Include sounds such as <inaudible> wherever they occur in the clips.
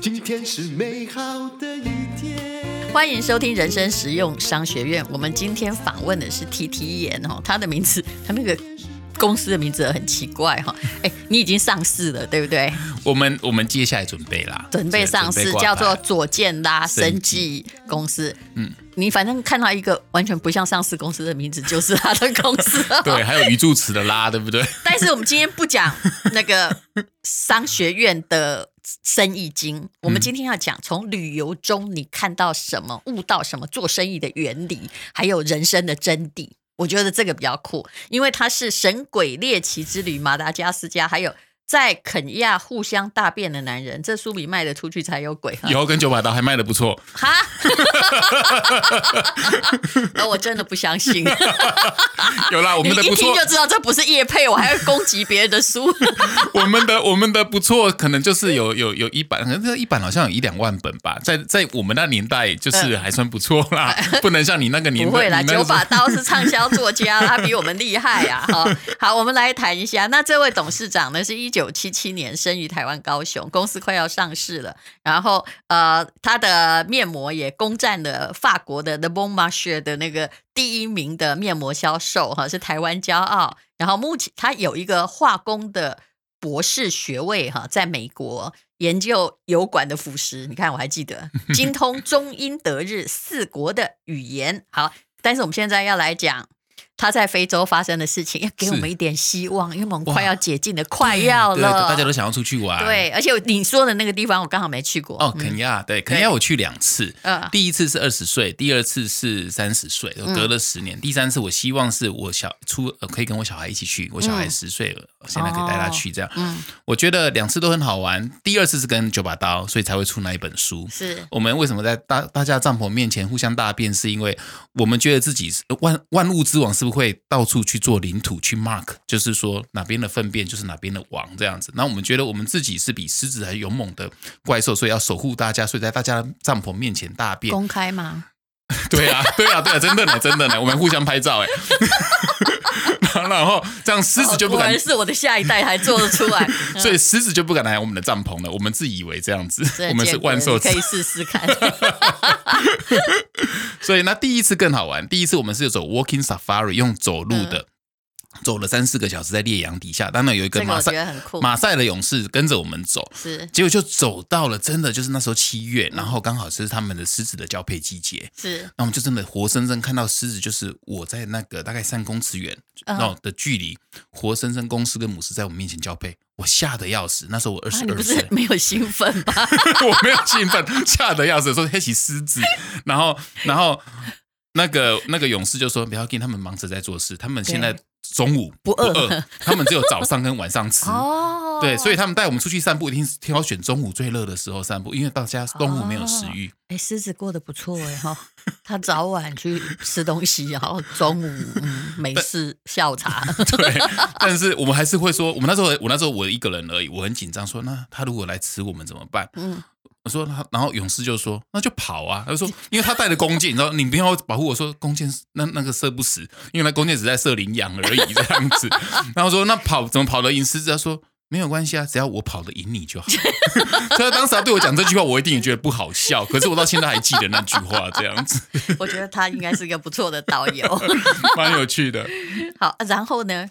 今天是美好的一天。欢迎收听人生实用商学院。我们今天访问的是 TT 妍哦，他的名字，他那个。公司的名字很奇怪哈，哎，你已经上市了，对不对？我们我们接下来准备啦，准备上市，叫做左健拉生技公司。嗯，你反正看到一个完全不像上市公司的名字，就是他的公司。<laughs> 对，还有鱼助词的拉，对不对？但是我们今天不讲那个商学院的生意经，我们今天要讲从旅游中你看到什么，悟到什么做生意的原理，还有人生的真谛。我觉得这个比较酷，因为它是《神鬼猎奇之旅》马达加斯加，还有。在肯亚互相大便的男人，这书比卖得出去才有鬼。以后跟九把刀还卖得不错。哈，那 <laughs> 我真的不相信。<laughs> 有啦，我们的不错，一听就知道这不是叶配，我还要攻击别人的书。<laughs> 我们的我们的不错，可能就是有有有一版，可能这一版好像有一两万本吧，在在我们那年代就是还算不错啦，嗯、不能像你那个年代。不会啦，九把刀是畅销作家，他比我们厉害呀。好，好，我们来谈一下，那这位董事长呢，是一。一九七七年生于台湾高雄，公司快要上市了。然后，呃，他的面膜也攻占了法国的 The Bon Marché 的那个第一名的面膜销售，哈，是台湾骄傲。然后，目前他有一个化工的博士学位，哈，在美国研究油管的腐蚀。你看，我还记得 <laughs> 精通中英德日四国的语言。好，但是我们现在要来讲。他在非洲发生的事情，要给我们一点希望，因为我们快要解禁的，快要了，对大家都想要出去玩。对，而且你说的那个地方，我刚好没去过。哦，肯尼亚，对，肯尼亚我去两次，第一次是二十岁，第二次是三十岁，隔了十年。第三次我希望是我小出可以跟我小孩一起去，我小孩十岁了，现在可以带他去这样。嗯，我觉得两次都很好玩。第二次是跟九把刀，所以才会出那一本书。是我们为什么在大大家帐篷面前互相大便，是因为我们觉得自己是万万物之王是。不会到处去做领土去 mark，就是说哪边的粪便就是哪边的王这样子。那我们觉得我们自己是比狮子还勇猛的怪兽，所以要守护大家，所以在大家帐篷面前大便公开吗？<laughs> 对啊，对啊，对啊，真的呢，真的呢，我们互相拍照哎。<laughs> 然后这样狮子就不敢，哦、是我的下一代还做得出来，<laughs> 所以狮子就不敢来我们的帐篷了。我们自以为这样子，我们是万兽，可以试试看。所以那第一次更好玩，第一次我们是走 walking safari，用走路的。嗯走了三四个小时在烈阳底下，当然有一个马赛马赛的勇士跟着我们走，是。结果就走到了真的就是那时候七月，然后刚好是他们的狮子的交配季节，是。那我们就真的活生生看到狮子，就是我在那个大概三公尺远那的距离，活生生公狮跟母狮在我们面前交配，我吓得要死。那时候我二十二岁，没有兴奋吧？<laughs> 我没有兴奋，吓得要死，说黑起狮子，然后然后那个那个勇士就说不要紧，他们忙着在做事，他们现在。中午不饿，不饿，他们只有早上跟晚上吃。哦，对，所以他们带我们出去散步，一定是挑选中午最热的时候散步，因为大家中午没有食欲。哎、哦，狮子过得不错哎哈，他早晚去吃东西，然后中午嗯 <laughs> 没事下午茶。<laughs> 对，但是我们还是会说，我们那时候我那时候我一个人而已，我很紧张，说那他如果来吃我们怎么办？嗯。我说他，然后勇士就说：“那就跑啊！”他就说：<laughs> “因为他带着弓箭，你知道，你不要保护我说弓箭那那个射不死，因为那弓箭只在射羚羊而已这样子。<laughs> ”然后说：“那跑怎么跑得赢狮子？”他说：“没有关系啊，只要我跑得赢你就好。<laughs> ”所以他当时他对我讲这句话，我一定也觉得不好笑。可是我到现在还记得那句话，这样子。我觉得他应该是一个不错的导游，蛮有趣的。好，然后呢？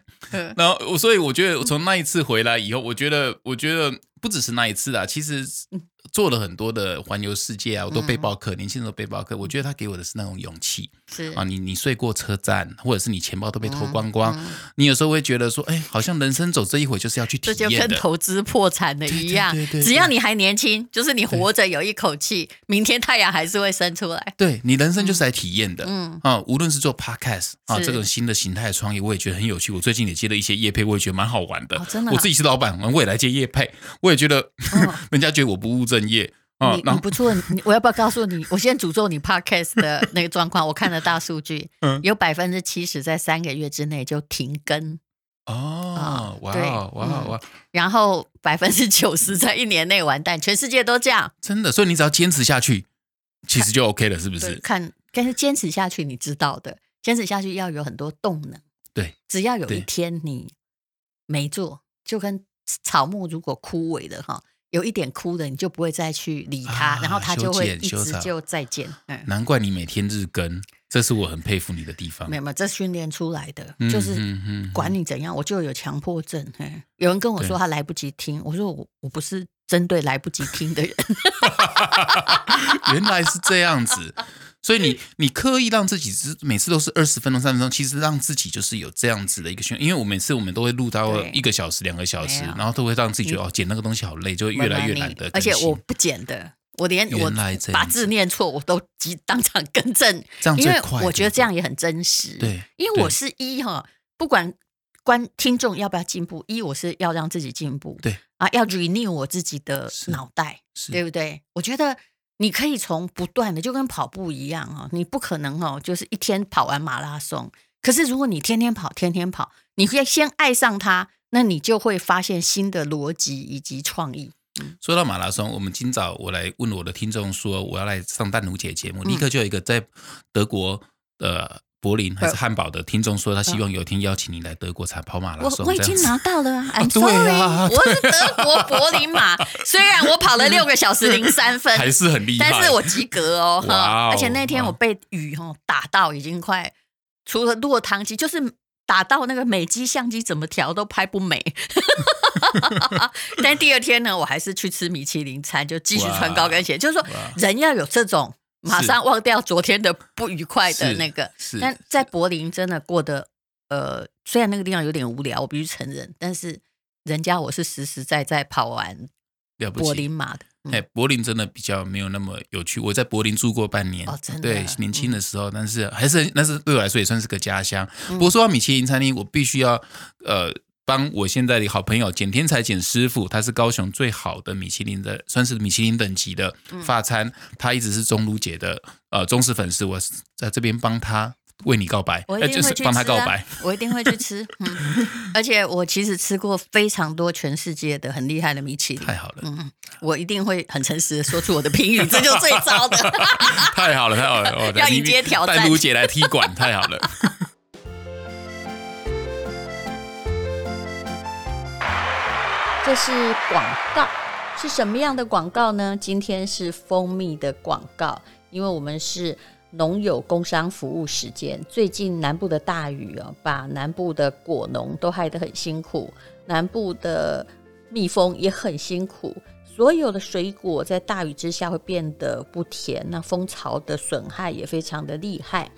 然后我所以我觉得，从那一次回来以后，我觉得，我觉得不只是那一次啊，其实。做了很多的环游世界啊，我都背包客，嗯、年轻人都背包客。我觉得他给我的是那种勇气，是。啊，你你睡过车站，或者是你钱包都被偷光光，嗯嗯、你有时候会觉得说，哎，好像人生走这一回就是要去体验的，这就跟投资破产的一样，对对只要你还年轻，就是你活着有一口气，<laughs> 明天太阳还是会升出来。对，你人生就是来体验的，嗯啊，无论是做 podcast 啊这种新的形态的创业，我也觉得很有趣。我最近也接了一些业配，我也觉得蛮好玩的。哦、真的、啊，我自己是老板，我也来接业配，我也觉得、哦、<laughs> 人家觉得我不务正业。你你不错，你我要不要告诉你？我先诅咒你 Podcast 的 <laughs> 那个状况。我看了大数据，嗯、有百分之七十在三个月之内就停更。哦，哇哇哇哇！然后百分之九十在一年内完蛋，全世界都这样。真的，所以你只要坚持下去，其实就 OK 了，是不是？看，但是坚持下去，你知道的，坚持下去要有很多动能。对，只要有一天你没做，就跟草木如果枯萎了哈，有一点哭的，你就不会再去理他，啊、然后他就会一直就再见。嗯，难怪你每天日更，这是我很佩服你的地方。没有没有，这训练出来的，就是管你怎样，我就有强迫症。有人跟我说他来不及听，我说我我不是针对来不及听的人。<laughs> 原来是这样子。所以你你刻意让自己是每次都是二十分钟三十分钟，其实让自己就是有这样子的一个训练，因为我每次我们都会录到一个小时两个小时，然后都会让自己觉得哦剪那个东西好累，就会越来越懒得。而且我不剪的，我连我把字念错我都即当场更正，这样最快。因为我觉得这样也很真实。对，因为我是一哈，不管观听众要不要进步，一我是要让自己进步，对啊，要 renew 我自己的脑袋，对不对？我觉得。你可以从不断的，就跟跑步一样哦，你不可能哦，就是一天跑完马拉松。可是如果你天天跑，天天跑，你会先爱上它，那你就会发现新的逻辑以及创意。嗯，说到马拉松，我们今早我来问我的听众说，我要来上淡如姐节目，立刻就有一个在德国的。柏林还是汉堡的听众说，他希望有一天邀请你来德国才跑马拉松。我我已经拿到了，I'm sorry，我是德国柏林马，虽然我跑了六个小时零三分，还是很厉害，但是我及格哦。而且那天我被雨哈打到已经快，除了落汤鸡，就是打到那个美肌相机怎么调都拍不美。<laughs> <laughs> 但第二天呢，我还是去吃米其林餐，就继续穿高跟鞋。就是说，人要有这种。马上忘掉昨天的不愉快的那个，但在柏林真的过得，呃，虽然那个地方有点无聊，我必须承认，但是人家我是实实在在跑完柏林马的。哎、嗯，柏林真的比较没有那么有趣。我在柏林住过半年，哦，真的，对，年轻的时候，嗯、但是还是那是对我来说也算是个家乡。不过说到米其林餐厅，我必须要呃。帮我现在的好朋友简天才简师傅，他是高雄最好的米其林的，算是米其林等级的法餐。嗯、他一直是钟如姐的呃忠实粉丝，我在这边帮他为你告白，我一定会去帮他告白，<laughs> 我一定会去吃。嗯，而且我其实吃过非常多全世界的很厉害的米其林，太好了。嗯，我一定会很诚实的说出我的评语，这就是最糟的。<laughs> 太好了，太好了，哦、<laughs> 要迎接挑战，带卢姐来踢馆，太好了。这是广告，是什么样的广告呢？今天是蜂蜜的广告，因为我们是农友工商服务时间。最近南部的大雨啊，把南部的果农都害得很辛苦，南部的蜜蜂也很辛苦。所有的水果在大雨之下会变得不甜，那蜂巢的损害也非常的厉害。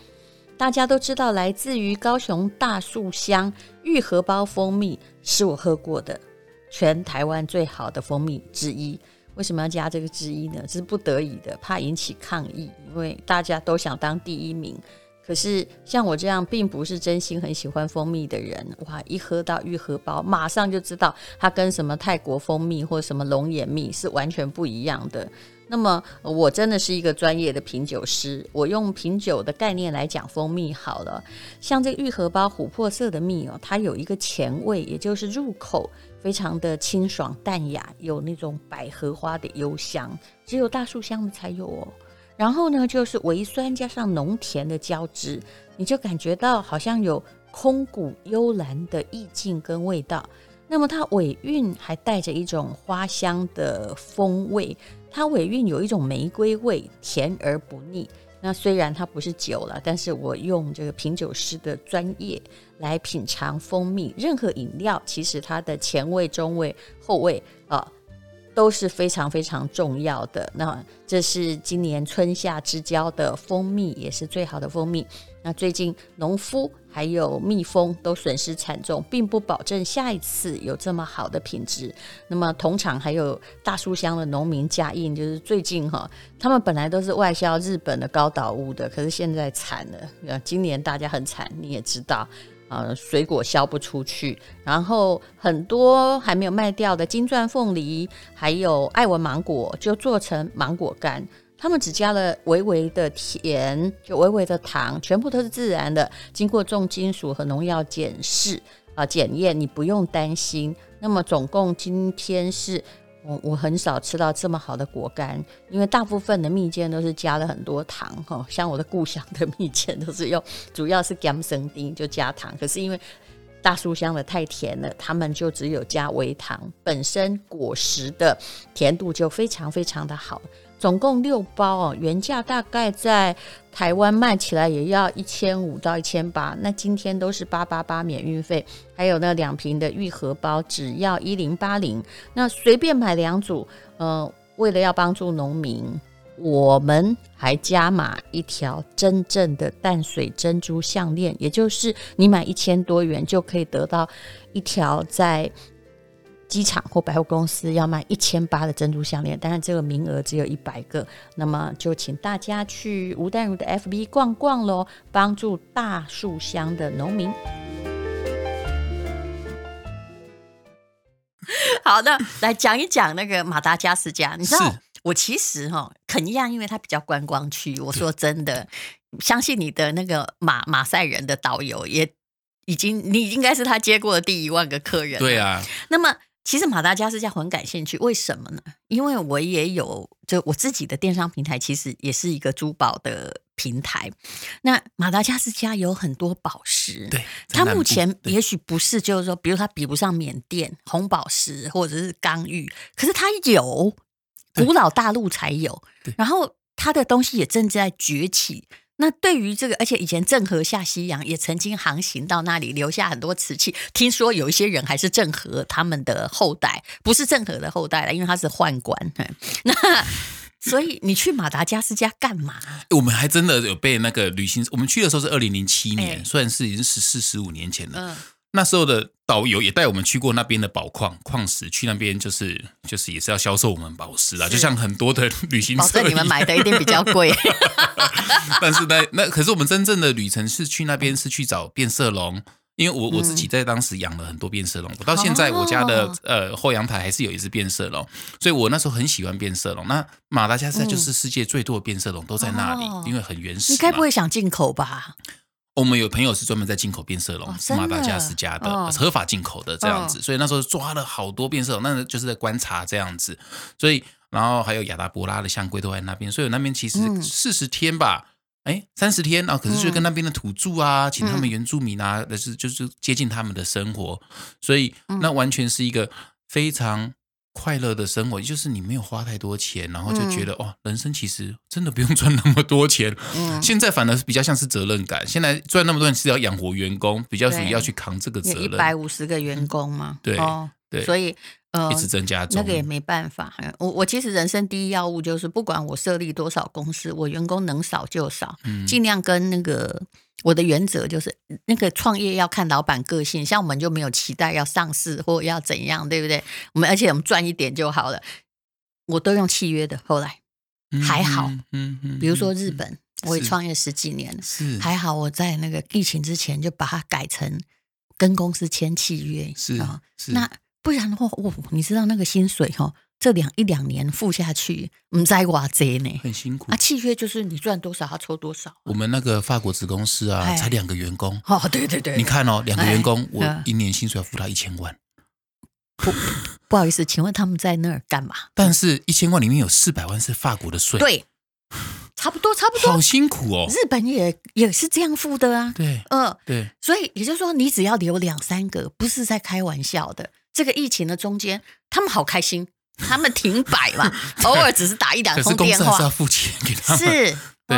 大家都知道，来自于高雄大树乡玉荷包蜂蜜是我喝过的。全台湾最好的蜂蜜之一，为什么要加这个之一呢？这是不得已的，怕引起抗议，因为大家都想当第一名。可是像我这样并不是真心很喜欢蜂蜜的人，哇，一喝到玉荷包，马上就知道它跟什么泰国蜂蜜或什么龙眼蜜是完全不一样的。那么我真的是一个专业的品酒师，我用品酒的概念来讲蜂蜜好了。像这玉荷包琥珀色的蜜哦，它有一个前味，也就是入口。非常的清爽淡雅，有那种百合花的幽香，只有大树香的才有哦。然后呢，就是微酸加上浓甜的交织，你就感觉到好像有空谷幽兰的意境跟味道。那么它尾韵还带着一种花香的风味，它尾韵有一种玫瑰味，甜而不腻。那虽然它不是酒了，但是我用这个品酒师的专业来品尝蜂蜜。任何饮料其实它的前味、中味、后味啊、都是非常非常重要的。那这是今年春夏之交的蜂蜜，也是最好的蜂蜜。那最近农夫还有蜜蜂都损失惨重，并不保证下一次有这么好的品质。那么同场还有大树乡的农民加印，就是最近哈，他们本来都是外销日本的高岛屋的，可是现在惨了。今年大家很惨，你也知道啊，水果销不出去，然后很多还没有卖掉的金钻凤梨，还有爱文芒果，就做成芒果干。他们只加了微微的甜，就微微的糖，全部都是自然的，经过重金属和农药检视啊检验，你不用担心。那么总共今天是我我很少吃到这么好的果干，因为大部分的蜜饯都是加了很多糖哈，像我的故乡的蜜饯都是用主要是姜生丁就加糖，可是因为。大树香的太甜了，他们就只有加微糖，本身果实的甜度就非常非常的好。总共六包哦，原价大概在台湾卖起来也要一千五到一千八，那今天都是八八八免运费，还有那两瓶的愈合包只要一零八零，那随便买两组。呃，为了要帮助农民，我们还加码一条真正的淡水珍珠项链，也就是你买一千多元就可以得到一条在。机场或百货公司要卖一千八的珍珠项链，当然这个名额只有一百个，那么就请大家去吴淡如的 FB 逛逛喽，帮助大树乡的农民。<laughs> 好的，来讲一讲那个马达加斯加。你知道，我其实哈肯亚，因为它比较观光区。我说真的，相信你的那个马马赛人的导游也已经，你应该是他接过的第一万个客人。对啊，那么。其实马达加斯加很感兴趣，为什么呢？因为我也有，就我自己的电商平台，其实也是一个珠宝的平台。那马达加斯加有很多宝石，对，它目前也许不是，就是说，比如它比不上缅甸红宝石或者是刚玉，可是它有，古老大陆才有，然后它的东西也正在崛起。那对于这个，而且以前郑和下西洋也曾经航行到那里，留下很多瓷器。听说有一些人还是郑和他们的后代，不是郑和的后代了，因为他是宦官。那所以你去马达加斯加干嘛？我们还真的有被那个旅行，我们去的时候是二零零七年，算是已经十四十五年前了。嗯那时候的导游也带我们去过那边的宝矿矿石，去那边就是就是也是要销售我们宝石啦，就像很多的旅行社，你们买的一定比较贵。<laughs> 但是那那可是我们真正的旅程是去那边是去找变色龙，因为我我自己在当时养了很多变色龙，我到现在我家的呃后阳台还是有一只变色龙，所以我那时候很喜欢变色龙。那马达加斯加就是世界最多的变色龙都在那里，因为很原始。你该不会想进口吧？我们有朋友是专门在进口变色龙，是马达加斯加的，哦、合法进口的这样子，哦、所以那时候抓了好多变色龙，那就是在观察这样子，所以然后还有亚达伯拉的象龟都在那边，所以那边其实四十天吧，哎三十天啊，可是就跟那边的土著啊，请他们原住民啊，但是就是接近他们的生活，所以那完全是一个非常。快乐的生活，<laughs> 就是你没有花太多钱，然后就觉得、嗯、哦，人生其实真的不用赚那么多钱。嗯，现在反而是比较像是责任感。现在赚那么多钱是要养活员工，比较属于要去扛这个责任。一百五十个员工嘛，对、哦、对，所以呃，一直增加中。那个也没办法。我我其实人生第一要务就是，不管我设立多少公司，我员工能少就少，嗯、尽量跟那个。我的原则就是，那个创业要看老板个性，像我们就没有期待要上市或要怎样，对不对？我们而且我们赚一点就好了，我都用契约的。后来还好，嗯嗯，比如说日本，我也创业十几年了，是还好我在那个疫情之前就把它改成跟公司签契约，是啊，那不然的话，我你知道那个薪水哈。这两一两年付下去，唔知偌济呢，很辛苦。啊，契约就是你赚多少，他抽多少。我们那个法国子公司啊，才两个员工。哦，对对对，你看哦，两个员工，我一年薪水要付他一千万。不，不好意思，请问他们在那儿干嘛？但是一千万里面有四百万是法国的税。对，差不多，差不多。好辛苦哦。日本也也是这样付的啊。对，嗯，对。所以也就是说，你只要留两三个，不是在开玩笑的。这个疫情的中间，他们好开心。他们停摆嘛，<laughs> 偶尔只是打一两通电话。是要付钱给他们。是，对。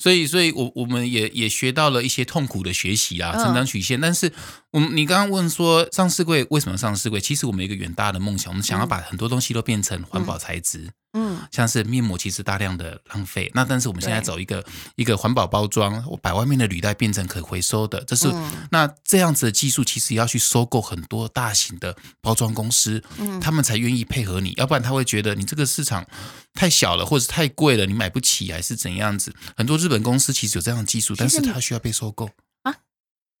所以，所以我我们也也学到了一些痛苦的学习啊，成长曲线。但是，我们你刚刚问说上市柜为什么上市柜？其实我们有一个远大的梦想，我们想要把很多东西都变成环保材质。嗯，像是面膜其实大量的浪费，那但是我们现在走一个一个环保包装，我把外面的铝带变成可回收的，这是那这样子的技术，其实要去收购很多大型的包装公司，他们才愿意配合你，要不然他会觉得你这个市场太小了，或者太贵了，你买不起还是怎样子？很多日本公司其实有这样的技术，但是它需要被收购啊，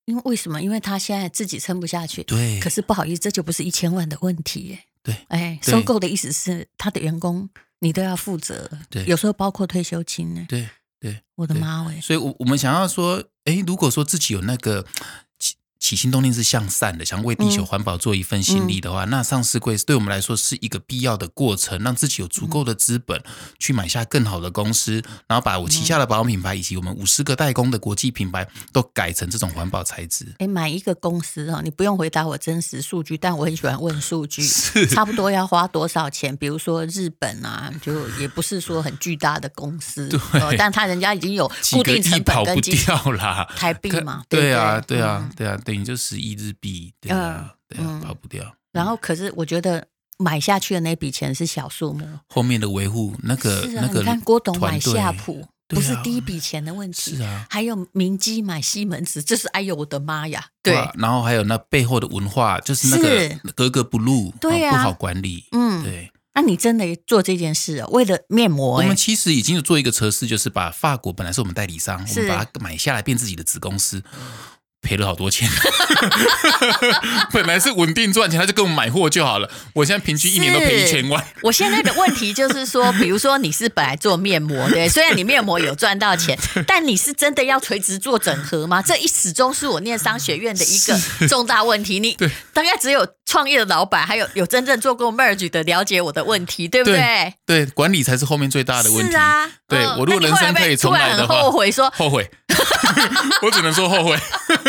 因为为什么？因为他现在自己撑不下去。对，可是不好意思，这就不是一千万的问题耶。对，哎，收购的意思是他的员工。你都要负责，对，有时候包括退休金呢。对对，我的妈喂！所以，我我们想要说，哎，如果说自己有那个企起心动念是向善的，想为地球环保做一份心力的话，嗯、那上市柜对我们来说是一个必要的过程，让自己有足够的资本去买下更好的公司，然后把我旗下的保养品牌以及我们五十个代工的国际品牌都改成这种环保材质。哎，买一个公司哈，你不用回答我真实数据，但我很喜欢问数据，<laughs> 差不多要花多少钱？比如说日本啊，就也不是说很巨大的公司，<laughs> 对，但他人家已经有固定成本跟几个亿跑不掉啦，台币嘛，对啊，对啊，对啊，等于就十亿日币，对啊，对啊，跑不掉。然后，可是我觉得买下去的那笔钱是小数目，后面的维护那个那个，你看郭董买夏普。不是第一笔钱的问题，是啊，还有明基买西门子，这是哎呦我的妈呀！对，然后还有那背后的文化，就是那个格格不入，对啊，不好管理，嗯，对。那你真的做这件事，为了面膜？我们其实已经有做一个测试，就是把法国本来是我们代理商，我们把它买下来变自己的子公司。赔了好多钱，<laughs> 本来是稳定赚钱，他就跟我们买货就好了。我现在平均一年都赔一千万。我现在的问题就是说，比如说你是本来做面膜的，<laughs> 虽然你面膜有赚到钱，但你是真的要垂直做整合吗？这一始终是我念商学院的一个重大问题。你大概只有创业的老板，还有有真正做过 merge 的了解我的问题，对不对？对，管理才是后面最大的问题。是啊，对我如果人生可以重来的话，后悔说后悔，<laughs> 我只能说后悔。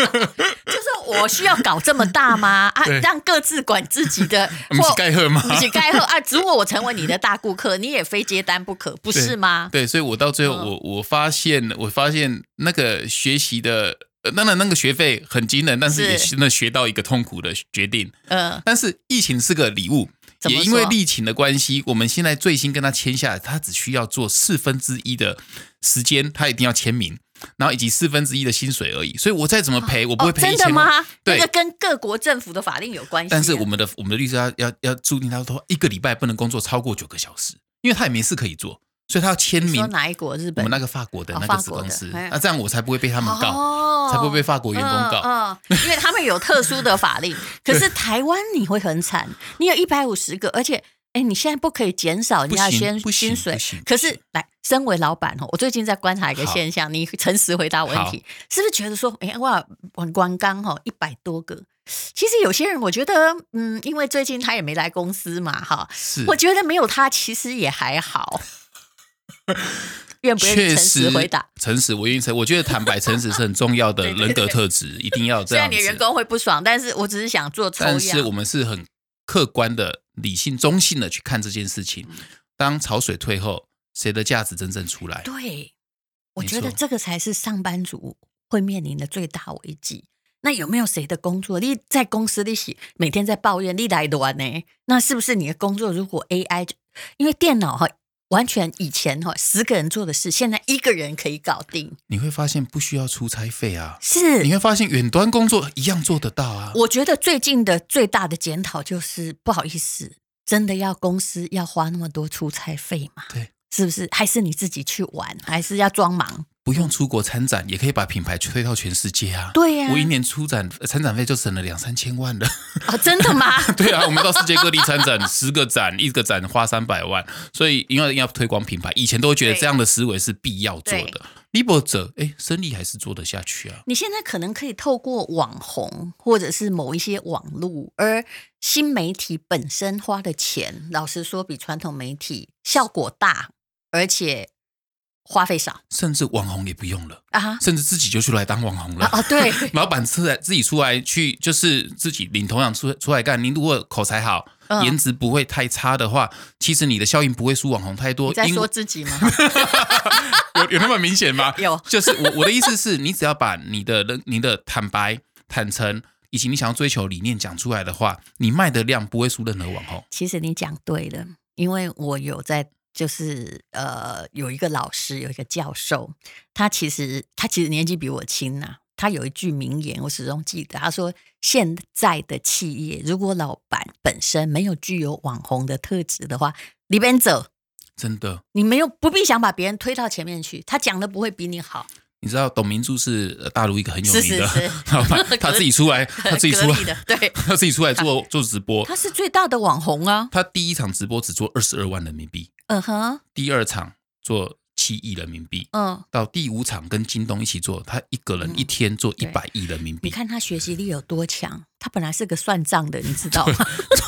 就是我需要搞这么大吗？<laughs> 啊，让各自管自己的，<laughs> 或盖贺吗？是盖贺啊！如果我成为你的大顾客，你也非接单不可，不是吗？对，对，所以我到最后，我我发现，我发现那个学习的，当然那个学费很惊人，但是也真的学到一个痛苦的决定。嗯，但是疫情是个礼物，也因为疫情的关系，我们现在最新跟他签下来，他只需要做四分之一的时间，他一定要签名。然后以及四分之一的薪水而已，所以我再怎么赔，我不会赔钱。真的吗？对，那个跟各国政府的法令有关系。但是我们的我们的律师要要要注定，他说一个礼拜不能工作超过九个小时，因为他也没事可以做，所以他要签名。说哪一国？日本？我们那个法国的那个子公司，那这样我才不会被他们告，才不会被法国员工告。嗯，因为他们有特殊的法令。<laughs> 可是台湾你会很惨，你有一百五十个，而且。哎，你现在不可以减少人家先薪水。可是，来，身为老板哦，我最近在观察一个现象，你诚实回答问题，是不是觉得说，哎，哇，王光刚哈一百多个，其实有些人我觉得，嗯，因为最近他也没来公司嘛，哈，是，我觉得没有他其实也还好。<laughs> 愿不愿意诚实回答？诚实，我愿意诚。我觉得坦白、诚实是很重要的 <laughs> 人格特质，一定要这样。虽然你员工会不爽，但是我只是想做抽样。但是我们是很客观的。理性、中性的去看这件事情。当潮水退后，谁的价值真正出来？对，我觉得这个才是上班族会面临的最大危机。那有没有谁的工作？你在公司里洗，每天在抱怨，你来乱呢？那是不是你的工作？如果 AI，因为电脑哈。完全以前哈十个人做的事，现在一个人可以搞定。你会发现不需要出差费啊，是。你会发现远端工作一样做得到啊。我觉得最近的最大的检讨就是，不好意思，真的要公司要花那么多出差费吗？对，是不是？还是你自己去玩，还是要装忙？不用出国参展，也可以把品牌推到全世界啊！对呀、啊，我一年出展参展费就省了两三千万了。哦，真的吗？<laughs> 对啊，我们到世界各地参展，<laughs> 十个展一个展花三百万，所以因为要推广品牌，以前都会觉得这样的思维是必要做的。立波者，哎，生意还是做得下去啊。你现在可能可以透过网红或者是某一些网路，而新媒体本身花的钱，老实说比传统媒体效果大，而且。花费少，甚至网红也不用了啊！甚至自己就出来当网红了啊！对，<laughs> 老板出来自己出来去，就是自己领头羊出出来干。您如果口才好，颜值不会太差的话，其实你的效应不会输网红太多。你在说自己吗？<laughs> 有有那么明显吗？<laughs> 有，就是我我的意思是你只要把你的人、你的坦白、坦诚以及你想要追求理念讲出来的话，你卖的量不会输任何网红。其实你讲对了，因为我有在。就是呃，有一个老师，有一个教授，他其实他其实年纪比我轻呐、啊。他有一句名言，我始终记得。他说：“现在的企业，如果老板本身没有具有网红的特质的话，里边走，真的，你没有不必想把别人推到前面去，他讲的不会比你好。”你知道董明珠是大陆一个很有名的 <laughs> 老板，他自己出来，他自己出来，对，他自己出来做做直播，他是最大的网红啊。他第一场直播只做二十二万人民币，嗯哼，第二场做七七亿人民币。嗯，到第五场跟京东一起做，他一个人一天做一百亿人民币。你看他学习力有多强？他本来是个算账的，你知道吗？<laughs>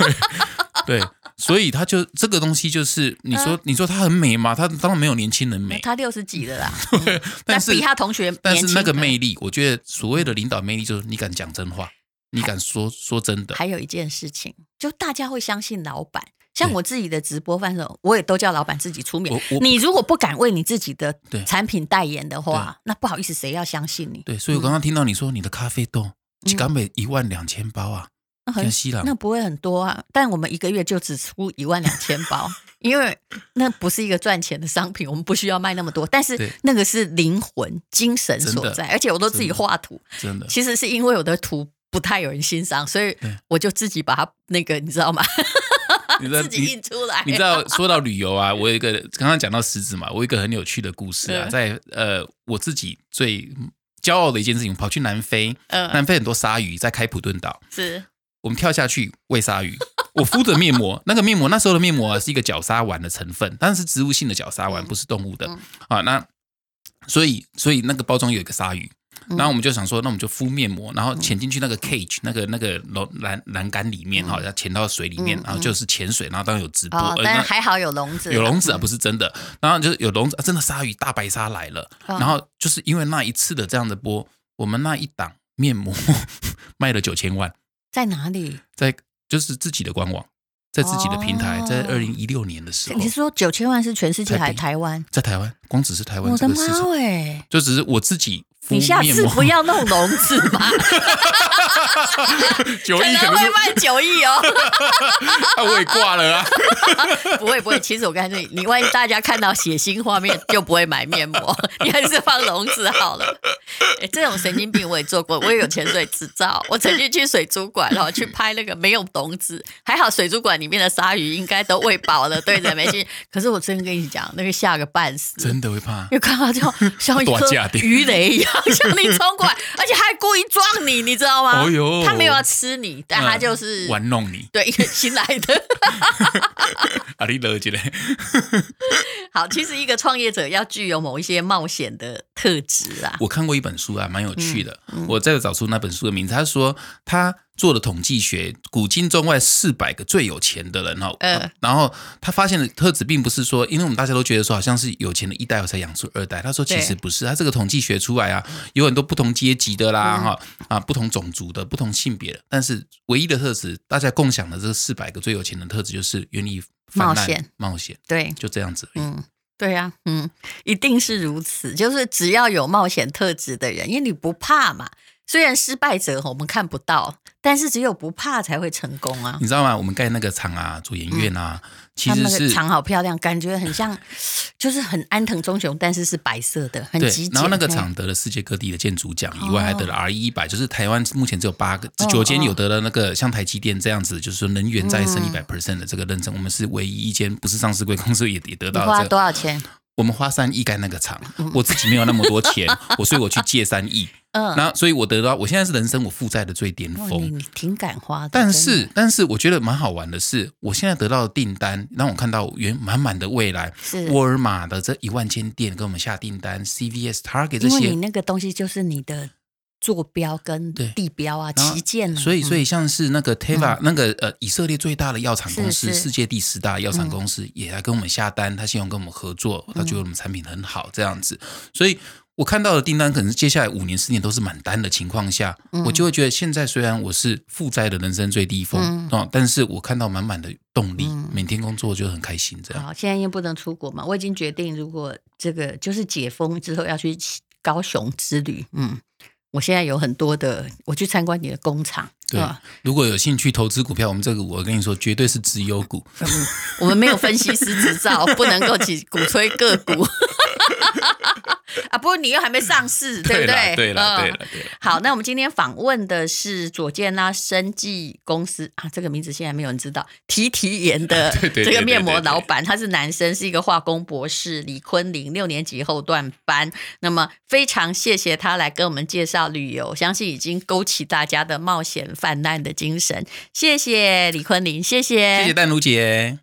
对，对，所以他就这个东西就是你说，你说他很美吗？他当然没有年轻人美，他六十几了啦。<laughs> 对，<laughs> 但是比他同学，但是那个魅力，我觉得所谓的领导魅力就是你敢讲真话，你敢说说真的。还有一件事情，就大家会相信老板。像我自己的直播贩售，我也都叫老板自己出面。你如果不敢为你自己的产品代言的话，那不好意思，谁要相信你？对，所以我刚刚听到你说你的咖啡豆，一缸每一万两千包啊，很稀了。那不会很多啊，但我们一个月就只出 <laughs> 一万两千包，因为那不是一个赚钱的商品，我们不需要卖那么多。但是那个是灵魂、精神所在，而且我都自己画图，真的。其实是因为我的图不太有人欣赏，所以我就自己把它那个，你知道吗？你 <laughs> 知道自己印出来你。你知道说到旅游啊，我有一个刚刚讲到狮子嘛，我有一个很有趣的故事啊，在呃我自己最骄傲的一件事情，跑去南非，嗯，南非很多鲨鱼在开普敦岛，是，我们跳下去喂鲨鱼，我敷着面膜，那个面膜那时候的面膜啊是一个角鲨烷的成分，但是植物性的角鲨烷，不是动物的，啊，那所以所以那个包装有一个鲨鱼。然后我们就想说，那我们就敷面膜，然后潜进去那个 cage 那个那个楼栏栏杆里面哈，要潜到水里面，然后就是潜水，然后当然有直播，但还好有笼子，有笼子啊，不是真的。然后就是有笼子，真的鲨鱼大白鲨来了。然后就是因为那一次的这样的播，我们那一档面膜 <laughs> 卖了九千万，在哪里？在就是自己的官网，在自己的平台，在二零一六年的时候。你是说九千万是全世界还是台湾？在台湾，光只是台湾我的妈哎，就只是我自己。你下次不要弄笼子嘛？<laughs> 九亿可能会卖九亿哦。<laughs> 那我也挂了啊！<laughs> 不会不会，其实我告诉你，你万一大家看到血腥画面，就不会买面膜，你还是放笼子好了。哎，这种神经病我也做过，我也有潜水执照。我曾经去水族馆，然后去拍那个没有笼子，还好水族馆里面的鲨鱼应该都喂饱了，对着没事。可是我真跟你讲，那个吓个半死，真的会怕，因为看到就像一颗鱼雷一样。向你冲过来，而且还故意撞你，你知道吗？哦呦，他没有要吃你，但他就是玩弄你。对，因为新来的。阿里勒杰好，其实一个创业者要具有某一些冒险的特质啊。我看过一本书啊，蛮有趣的。我再找出那本书的名字，他说他。做了统计学，古今中外四百个最有钱的人哈，呃，然后他发现的特质并不是说，因为我们大家都觉得说好像是有钱的一代才养出二代，他说其实不是，他这个统计学出来啊，有很多不同阶级的啦哈啊，不同种族的，不同性别的，但是唯一的特质，大家共享的这四百个最有钱的特质就是愿意冒险，冒险，对，就这样子，嗯，对呀，嗯，一定是如此，就是只要有冒险特质的人，因为你不怕嘛。虽然失败者我们看不到，但是只有不怕才会成功啊！你知道吗？我们盖那个厂啊，主研院啊，嗯、其实是厂好漂亮，感觉很像，就是很安藤忠雄，但是是白色的，很极简。然后那个厂得了世界各地的建筑奖以外，还得了 RE 一百，就是台湾目前只有八个九间有得了那个像台积电这样子，就是说能源再生一百 percent 的这个认证，我们是唯一一间不是上市贵公司也也得到、这个。花多少钱？我们花三亿盖那个厂，我自己没有那么多钱，<laughs> 我所以我去借三亿。嗯，然后所以我得到，我现在是人生我负债的最巅峰。你你挺敢花的。但是但是我觉得蛮好玩的是，我现在得到的订单让我看到原满满的未来。是沃尔玛的这一万间店给我们下订单，CVS、Target 这些。因为你那个东西就是你的坐标跟地标啊，旗舰。所以所以像是那个 Teva、嗯、那个呃以色列最大的药厂公司，世界第十大药厂公司也来跟我们下单，他希望跟我们合作，他觉得我们产品很好这样子，所以。我看到的订单可能是接下来五年、十年都是满单的情况下，嗯、我就会觉得现在虽然我是负债的人生最低峰啊，嗯、但是我看到满满的动力，嗯、每天工作就很开心。这样。好，现在因为不能出国嘛，我已经决定，如果这个就是解封之后要去高雄之旅。嗯，我现在有很多的，我去参观你的工厂。对，吧如果有兴趣投资股票，我们这个我跟你说，绝对是绩优股。嗯，我们没有分析师执照，不能够去鼓吹个股。<laughs> 啊，不过你又还没上市，<laughs> 对不对？对了，对了，对了。好，那我们今天访问的是左健拉生技公司啊，这个名字现在没有人知道。提提颜的 <laughs> 这个面膜老板，他是男生，是一个化工博士，李坤林，六年级后段班。那么非常谢谢他来跟我们介绍旅游，相信已经勾起大家的冒险泛滥的精神。谢谢李坤林，谢谢，谢谢淡如姐。